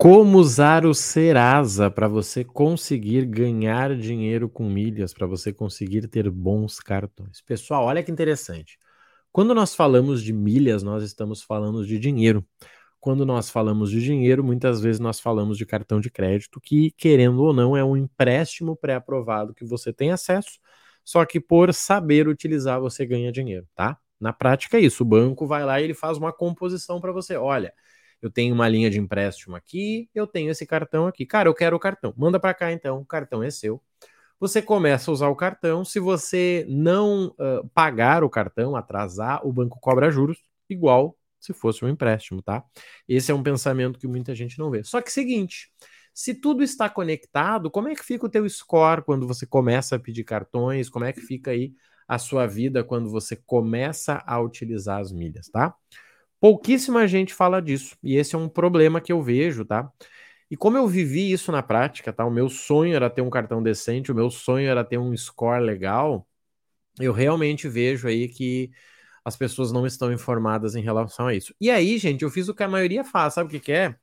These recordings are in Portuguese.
Como usar o Serasa para você conseguir ganhar dinheiro com milhas, para você conseguir ter bons cartões. Pessoal, olha que interessante. Quando nós falamos de milhas, nós estamos falando de dinheiro. Quando nós falamos de dinheiro, muitas vezes nós falamos de cartão de crédito, que, querendo ou não, é um empréstimo pré-aprovado que você tem acesso, só que por saber utilizar, você ganha dinheiro, tá? Na prática é isso. O banco vai lá e ele faz uma composição para você. Olha, eu tenho uma linha de empréstimo aqui, eu tenho esse cartão aqui. Cara, eu quero o cartão. Manda para cá então, o cartão é seu. Você começa a usar o cartão. Se você não uh, pagar o cartão, atrasar, o banco cobra juros, igual se fosse um empréstimo, tá? Esse é um pensamento que muita gente não vê. Só que seguinte, se tudo está conectado, como é que fica o teu score quando você começa a pedir cartões? Como é que fica aí a sua vida quando você começa a utilizar as milhas, tá? Pouquíssima gente fala disso, e esse é um problema que eu vejo, tá? E como eu vivi isso na prática, tá? O meu sonho era ter um cartão decente, o meu sonho era ter um score legal. Eu realmente vejo aí que as pessoas não estão informadas em relação a isso. E aí, gente, eu fiz o que a maioria faz, sabe o que, que é?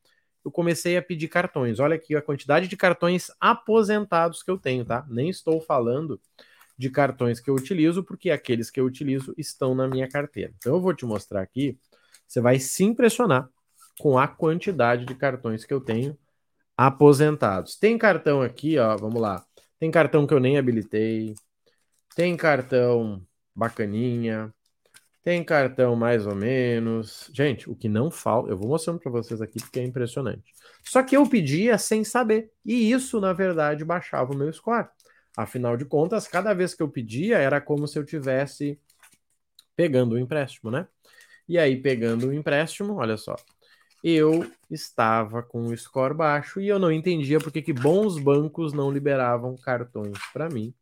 Eu comecei a pedir cartões. Olha aqui a quantidade de cartões aposentados que eu tenho, tá? Nem estou falando de cartões que eu utilizo, porque aqueles que eu utilizo estão na minha carteira. Então eu vou te mostrar aqui você vai se impressionar com a quantidade de cartões que eu tenho aposentados. Tem cartão aqui, ó, vamos lá. Tem cartão que eu nem habilitei. Tem cartão bacaninha. Tem cartão mais ou menos. Gente, o que não falta, eu vou mostrando para vocês aqui porque é impressionante. Só que eu pedia sem saber. E isso, na verdade, baixava o meu score. Afinal de contas, cada vez que eu pedia, era como se eu tivesse pegando o um empréstimo, né? E aí, pegando o empréstimo, olha só, eu estava com o score baixo e eu não entendia porque que bons bancos não liberavam cartões para mim.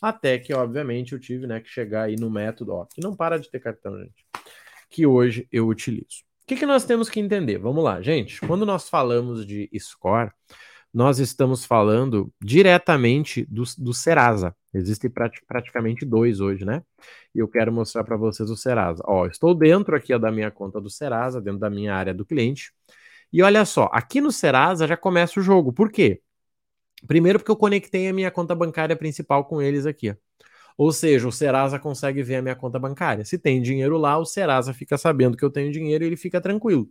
Até que, obviamente, eu tive né, que chegar aí no método, ó, que não para de ter cartão, gente, que hoje eu utilizo. O que, que nós temos que entender? Vamos lá, gente. Quando nós falamos de score, nós estamos falando diretamente do, do Serasa. Existem prati praticamente dois hoje, né? E eu quero mostrar para vocês o Serasa. Ó, estou dentro aqui ó, da minha conta do Serasa, dentro da minha área do cliente. E olha só, aqui no Serasa já começa o jogo. Por quê? Primeiro porque eu conectei a minha conta bancária principal com eles aqui. Ó. Ou seja, o Serasa consegue ver a minha conta bancária. Se tem dinheiro lá, o Serasa fica sabendo que eu tenho dinheiro e ele fica tranquilo.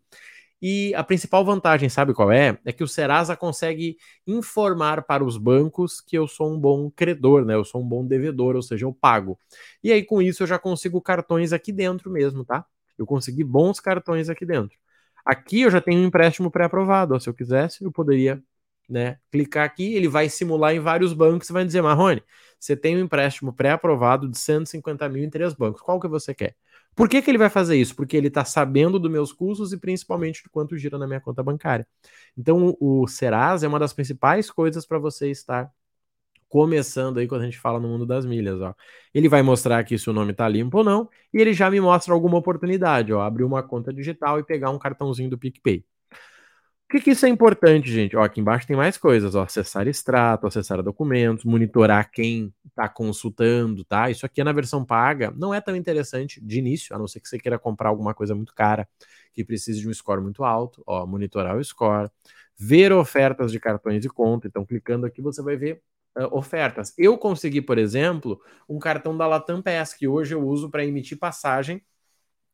E a principal vantagem, sabe qual é? É que o Serasa consegue informar para os bancos que eu sou um bom credor, né? Eu sou um bom devedor, ou seja, eu pago. E aí, com isso, eu já consigo cartões aqui dentro mesmo, tá? Eu consegui bons cartões aqui dentro. Aqui eu já tenho um empréstimo pré-aprovado. Se eu quisesse, eu poderia né, clicar aqui, ele vai simular em vários bancos e vai dizer, Marrone, você tem um empréstimo pré-aprovado de 150 mil em três bancos. Qual que você quer? Por que, que ele vai fazer isso? Porque ele está sabendo dos meus custos e principalmente do quanto gira na minha conta bancária. Então, o Serasa é uma das principais coisas para você estar começando aí quando a gente fala no mundo das milhas, ó. Ele vai mostrar aqui se o nome está limpo ou não, e ele já me mostra alguma oportunidade, ó, abrir uma conta digital e pegar um cartãozinho do PicPay que, que isso é importante, gente? Ó, aqui embaixo tem mais coisas, ó, acessar extrato, acessar documentos, monitorar quem está consultando, tá? Isso aqui é na versão paga, não é tão interessante de início, a não ser que você queira comprar alguma coisa muito cara, que precise de um score muito alto, ó, monitorar o score, ver ofertas de cartões de conta, então clicando aqui você vai ver uh, ofertas. Eu consegui, por exemplo, um cartão da Latam Pass, que hoje eu uso para emitir passagem,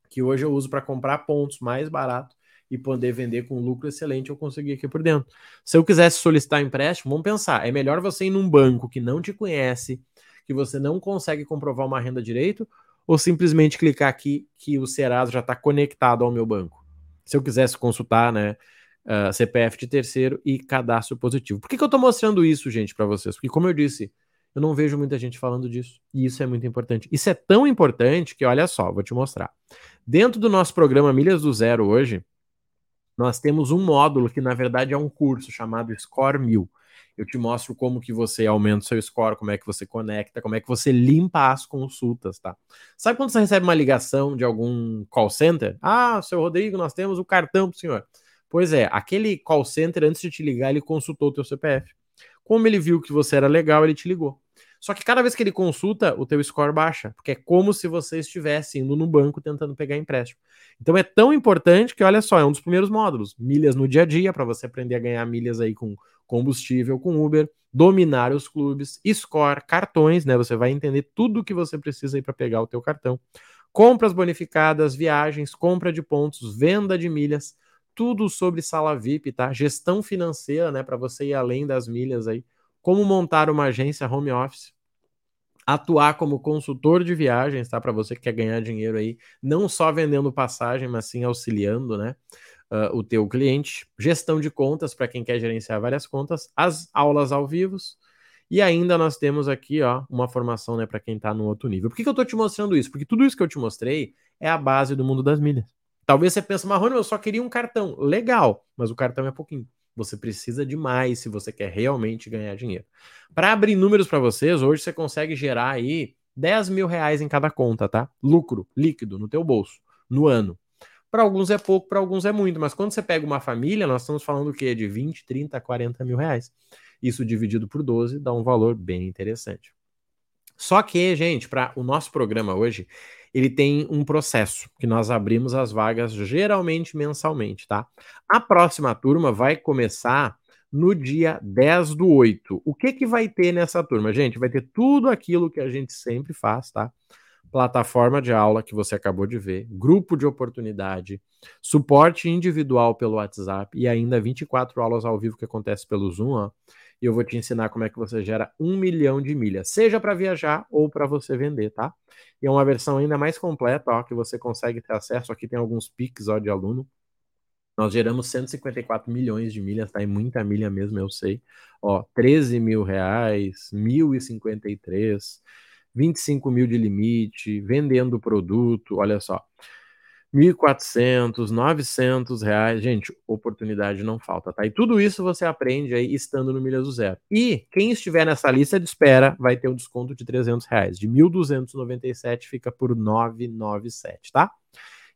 que hoje eu uso para comprar pontos mais barato e poder vender com lucro excelente, eu consegui aqui por dentro. Se eu quisesse solicitar empréstimo, vamos pensar, é melhor você ir num banco que não te conhece, que você não consegue comprovar uma renda direito, ou simplesmente clicar aqui que o Serasa já está conectado ao meu banco. Se eu quisesse consultar, né, uh, ah, CPF de terceiro e cadastro positivo. Por que, que eu estou mostrando isso, gente, para vocês? Porque, como eu disse, eu não vejo muita gente falando disso. E isso é muito importante. Isso é tão importante que, olha só, vou te mostrar. Dentro do nosso programa Milhas do Zero hoje, nós temos um módulo que na verdade é um curso chamado Score 1000. Eu te mostro como que você aumenta o seu score, como é que você conecta, como é que você limpa as consultas, tá? Sabe quando você recebe uma ligação de algum call center? Ah, seu Rodrigo, nós temos o cartão pro senhor. Pois é, aquele call center, antes de te ligar, ele consultou o teu CPF. Como ele viu que você era legal, ele te ligou. Só que cada vez que ele consulta, o teu score baixa, porque é como se você estivesse indo no banco tentando pegar empréstimo. Então é tão importante que, olha só, é um dos primeiros módulos, milhas no dia a dia, para você aprender a ganhar milhas aí com combustível, com Uber, dominar os clubes, score, cartões, né? Você vai entender tudo o que você precisa aí para pegar o teu cartão. Compras bonificadas, viagens, compra de pontos, venda de milhas, tudo sobre sala VIP, tá? Gestão financeira, né, para você ir além das milhas aí. Como montar uma agência home office, atuar como consultor de viagens, tá? Para você que quer ganhar dinheiro aí, não só vendendo passagem, mas sim auxiliando, né? Uh, o teu cliente, gestão de contas para quem quer gerenciar várias contas, as aulas ao vivo e ainda nós temos aqui ó, uma formação né, para quem está no outro nível. Por que, que eu estou te mostrando isso? Porque tudo isso que eu te mostrei é a base do mundo das milhas. Talvez você pense, Marrone, eu só queria um cartão. Legal, mas o cartão é pouquinho. Você precisa de mais se você quer realmente ganhar dinheiro. Para abrir números para vocês, hoje você consegue gerar aí 10 mil reais em cada conta, tá? Lucro líquido no teu bolso, no ano. Para alguns é pouco, para alguns é muito, mas quando você pega uma família, nós estamos falando o quê? De 20, 30, 40 mil reais. Isso dividido por 12 dá um valor bem interessante. Só que, gente, para o nosso programa hoje, ele tem um processo que nós abrimos as vagas geralmente mensalmente, tá? A próxima turma vai começar no dia 10 do 8. O que que vai ter nessa turma, gente? Vai ter tudo aquilo que a gente sempre faz, tá? Plataforma de aula que você acabou de ver, grupo de oportunidade, suporte individual pelo WhatsApp e ainda 24 aulas ao vivo que acontece pelo Zoom, ó e eu vou te ensinar como é que você gera um milhão de milhas, seja para viajar ou para você vender, tá? E é uma versão ainda mais completa, ó, que você consegue ter acesso. Aqui tem alguns pics ó, de aluno. Nós geramos 154 milhões de milhas, tá? E muita milha mesmo, eu sei. Ó, 13 mil reais, 1.053, 25 mil de limite, vendendo produto, olha só. 1.400, 900 reais. Gente, oportunidade não falta, tá? E tudo isso você aprende aí estando no Milhas do Zero. E quem estiver nessa lista de espera vai ter um desconto de 300 reais. De 1.297 fica por 997, tá?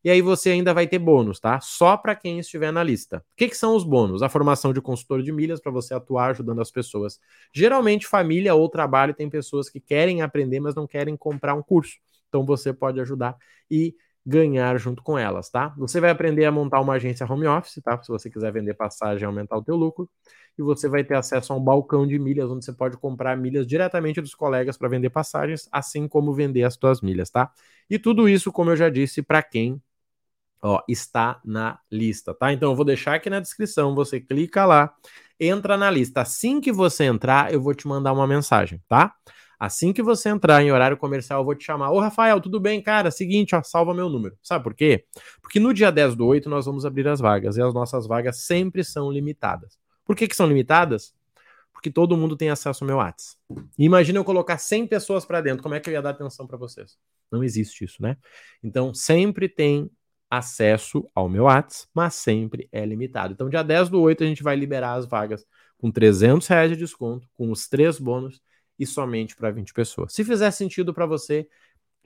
E aí você ainda vai ter bônus, tá? Só para quem estiver na lista. O que, que são os bônus? A formação de consultor de milhas para você atuar ajudando as pessoas. Geralmente família ou trabalho tem pessoas que querem aprender, mas não querem comprar um curso. Então você pode ajudar e ganhar junto com elas, tá? Você vai aprender a montar uma agência home office, tá? Se você quiser vender passagem aumentar o teu lucro, e você vai ter acesso a um balcão de milhas onde você pode comprar milhas diretamente dos colegas para vender passagens, assim como vender as tuas milhas, tá? E tudo isso, como eu já disse, para quem ó, está na lista, tá? Então eu vou deixar aqui na descrição, você clica lá, entra na lista. Assim que você entrar, eu vou te mandar uma mensagem, tá? Assim que você entrar em horário comercial, eu vou te chamar. Ô, Rafael, tudo bem, cara? Seguinte, ó, salva meu número. Sabe por quê? Porque no dia 10 do 8 nós vamos abrir as vagas e as nossas vagas sempre são limitadas. Por que, que são limitadas? Porque todo mundo tem acesso ao meu WhatsApp. Imagina eu colocar 100 pessoas para dentro, como é que eu ia dar atenção para vocês? Não existe isso, né? Então, sempre tem acesso ao meu WhatsApp, mas sempre é limitado. Então, dia 10 do 8 a gente vai liberar as vagas com 300 reais de desconto, com os três bônus e somente para 20 pessoas. Se fizer sentido para você,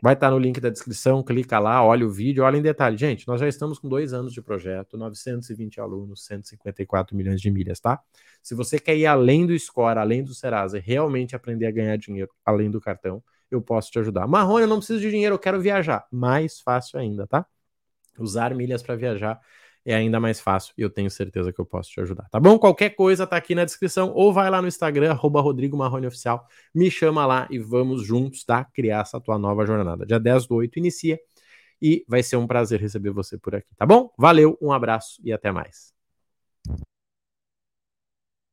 vai estar tá no link da descrição, clica lá, olha o vídeo, olha em detalhe. Gente, nós já estamos com dois anos de projeto, 920 alunos, 154 milhões de milhas, tá? Se você quer ir além do Score, além do Serasa, e realmente aprender a ganhar dinheiro além do cartão, eu posso te ajudar. Marrone, eu não preciso de dinheiro, eu quero viajar. Mais fácil ainda, tá? Usar milhas para viajar é ainda mais fácil e eu tenho certeza que eu posso te ajudar, tá bom? Qualquer coisa tá aqui na descrição ou vai lá no Instagram, arroba Rodrigo Marrone Oficial, me chama lá e vamos juntos, tá? Criar essa tua nova jornada. Dia 10 do 8 inicia e vai ser um prazer receber você por aqui, tá bom? Valeu, um abraço e até mais.